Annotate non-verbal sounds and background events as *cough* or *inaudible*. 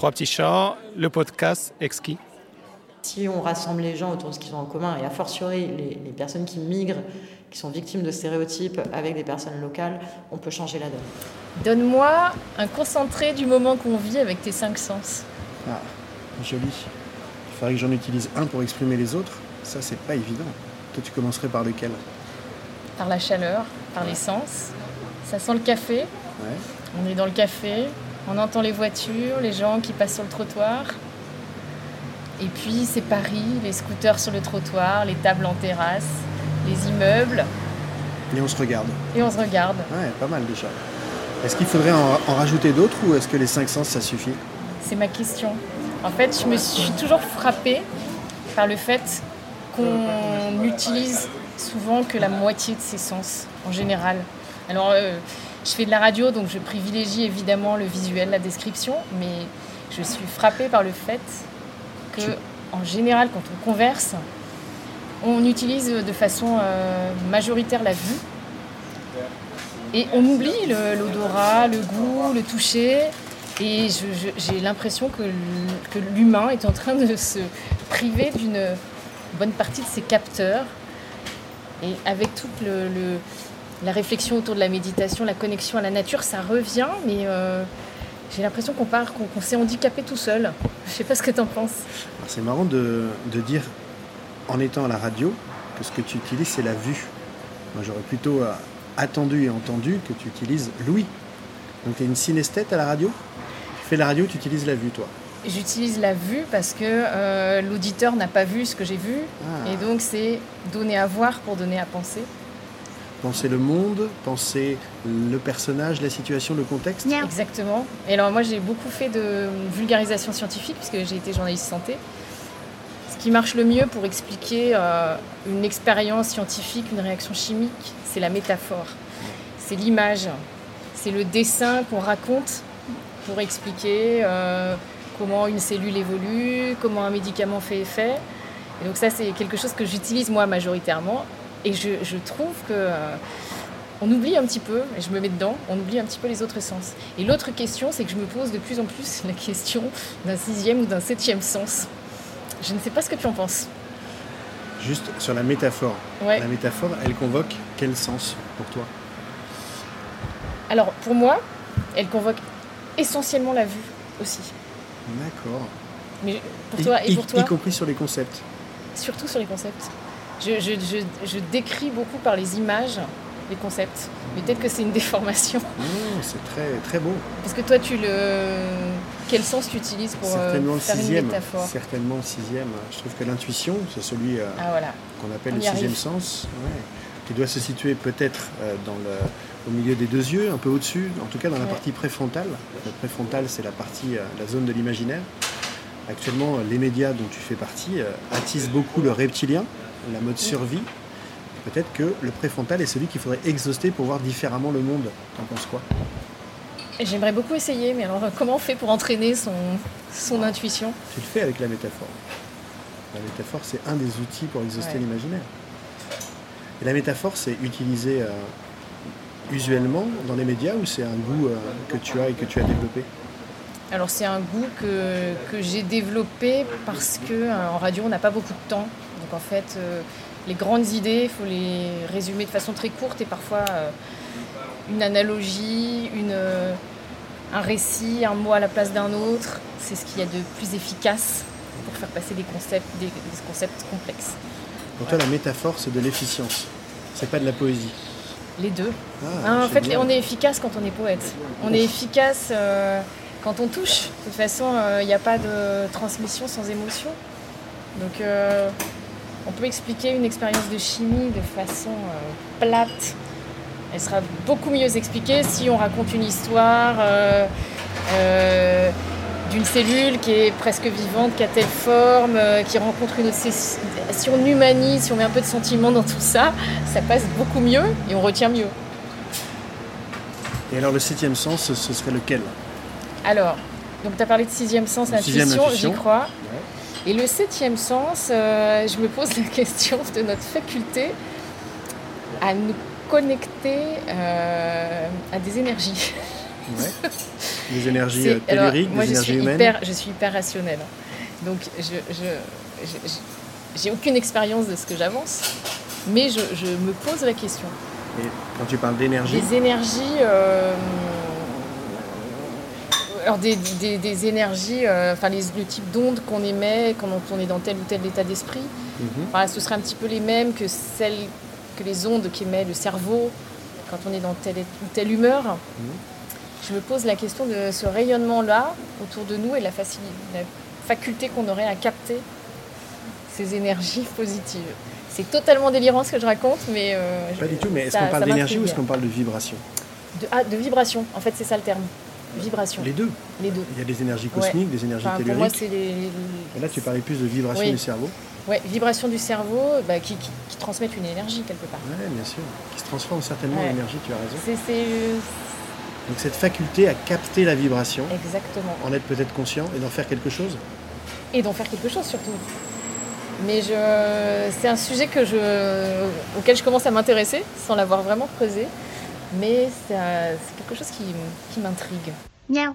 Trois petits chats, le podcast exquis. Si on rassemble les gens autour de ce qu'ils ont en commun, et a fortiori les, les, personnes qui migrent, qui sont victimes de stéréotypes avec des personnes locales, on peut changer la donne. Donne-moi un concentré du moment qu'on vit avec tes cinq sens. Ah, joli. Il faudrait que j'en utilise un pour exprimer les autres. Ça, c'est pas évident. Toi, tu commencerais par lequel? Par la chaleur, par l'essence. Ça sent le café. On est dans le café, on entend les voitures, les gens qui passent sur le trottoir. Et puis c'est Paris, les scooters sur le trottoir, les tables en terrasse, les immeubles. Et on se regarde. Et on se regarde. Ouais, pas mal déjà. Est-ce qu'il faudrait en, en rajouter d'autres ou est-ce que les cinq sens ça suffit? C'est ma question. En fait, je me suis toujours frappée par le fait qu'on utilise souvent que la moitié de ses sens en général. Alors, euh, je fais de la radio, donc je privilégie évidemment le visuel, la description, mais je suis frappée par le fait que, en général, quand on converse, on utilise de façon euh, majoritaire la vue et on oublie l'odorat, le, le, goût, le toucher. Et j'ai l'impression que, que l'humain est en train de se priver d'une bonne partie de ses capteurs. Et avec toute le, le, la réflexion autour de la méditation, la connexion à la nature, ça revient, mais euh, j'ai l'impression qu'on part, qu'on qu s'est handicapé tout seul. *laughs* Je sais pas ce que tu en penses. C'est marrant de, de, dire, en étant à la radio, que ce que tu utilises, c'est la vue. Moi, j'aurais plutôt euh, attendu et entendu que tu utilises l'ouïe. Donc, tu es une synesthète à la radio? Tu fais la radio, tu utilises la vue, toi? J'utilise la vue parce que euh, l'auditeur n'a pas vu ce que j'ai vu. Ah. Et donc, c'est donner à voir pour donner à penser. Penser le monde, penser le personnage, la situation, le contexte Exactement. Et alors, moi, j'ai beaucoup fait de vulgarisation scientifique puisque j'ai été journaliste santé. Ce qui marche le mieux pour expliquer euh, une expérience scientifique, une réaction chimique, c'est la métaphore. C'est l'image. C'est le dessin qu'on raconte pour expliquer euh, comment une cellule évolue, comment un médicament fait effet. Et donc ça, c'est quelque chose que j'utilise moi majoritairement. Et je, je trouve que euh, on oublie un petit peu, et je me mets dedans, on oublie un petit peu les autres sens. Et l'autre question, c'est que je me pose de plus en plus la question d'un sixième ou d'un septième sens. Je ne sais pas ce que tu en penses. Juste sur la métaphore. Ouais. La métaphore, elle convoque quel sens pour toi? Alors pour moi, elle convoque essentiellement la vue aussi. D'accord. Mais pour toi et, pour toi? Y compris sur les concepts. Surtout sur les concepts. Je, je, je, je, décris beaucoup par les images les concepts. Mais peut-être que c'est une *laughs* déformation. C'est très, très beau. Parce que toi, tu le... quel sens tu utilises pour certainement euh, faire le sixième, une métaphore Certainement le sixième. Je trouve que l'intuition, c'est celui euh, ah, voilà. qu'on appelle On le sixième arrive. sens, ouais, qui doit se situer peut-être euh, dans le, au milieu des deux yeux, un peu au-dessus, en tout cas dans la Ouais. partie préfrontale. La préfrontale, c'est la partie, la zone de l'imaginaire. Actuellement, les médias dont tu fais partie euh, attisent beaucoup le reptilien, la mode survie. Peut-être que le préfrontal est celui qu'il faudrait exhauster pour voir différemment le monde. T'en penses quoi? J'aimerais beaucoup essayer, mais alors comment on fait pour entraîner son, son intuition? Tu le fais avec la métaphore. La métaphore, c'est un des outils pour exhauster Ouais. l'imaginaire. Et la métaphore, c'est utilisé euh, usuellement dans les médias ou c'est un goût euh, que tu as et que tu as développé? Alors c'est un goût que, que j'ai développé parce que euh, en radio on n'a pas beaucoup de temps. Donc en fait euh, les grandes idées, il faut les résumer de façon très courte et parfois euh, une analogie, une, euh, un récit, un mot à la place d'un autre, c'est ce qu'il y a de plus efficace pour faire passer des concepts, des, des concepts complexes. Pour toi, la métaphore, c'est de l'efficience. C'est pas de la poésie. Les deux. Ah, Hein, en fait, bien. on est efficace quand on est poète. On est efficace euh, quand on touche. De toute façon, il n'y a pas de transmission sans émotion. Donc, euh, on peut expliquer une expérience de chimie de façon euh, plate. Elle sera beaucoup mieux expliquée si on raconte une histoire euh, euh, d'une cellule qui est presque vivante, qui a telle forme, euh, qui rencontre une autre. Si on humanise, si on met un peu de sentiment dans tout ça, ça passe beaucoup mieux et on retient mieux. Et alors, le septième sens, ce serait lequel? Alors, donc tu as parlé de sixième sens, l'intuition. j'y crois. Et le septième sens, euh, je me pose la question de notre faculté à nous connecter euh, à des énergies. Ouais. *laughs* Les énergies euh, alors, telluriques, moi, les je énergies suis humaines. hyper, je suis hyper rationnelle. Donc, je, j'ai aucune expérience de ce que j'avance, mais je, je me pose la question. Et quand tu parles d'énergie, Des énergies. euh, alors, des, des- des énergies, euh, enfin, les- le type d'ondes qu'on émet quand on est dans tel ou tel état d'esprit, mhm, Enfin, ce serait un petit peu les mêmes que celles que les ondes qu'émet le cerveau quand on est dans telle ou telle humeur. Mhm. Je me pose la question de ce rayonnement-là autour de nous et la, la faculté qu'on aurait à capter ces énergies *laughs* positives. C'est totalement délirant ce que je raconte, mais euh, pas du tout, mais est-ce qu'on parle d'énergie ou est-ce qu'on parle de vibration? De, ah, de vibration. En fait, c'est ça le terme. Vibration. Les deux. Les deux. Il y a des énergies Ouais. cosmiques, des énergies Enfin, pour moi, telluriques. c'est les, les- Et là, tu parlais plus de vibration Oui. du cerveau. ouais, vibrations du cerveau bah, qui, qui- qui transmettent une énergie quelque part. Oui, bien sûr. Qui se transforme certainement Ouais. en énergie, tu as raison. C'est c'est- Donc cette faculté à capter la vibration, exactement. en être peut-être conscient et d'en faire quelque chose. et d'en faire quelque chose surtout. Mais je, c'est un sujet que je, auquel je commence à m'intéresser sans l'avoir vraiment creusé. Mais c'est, un- c'est quelque chose qui, qui m'intrigue. Miaou.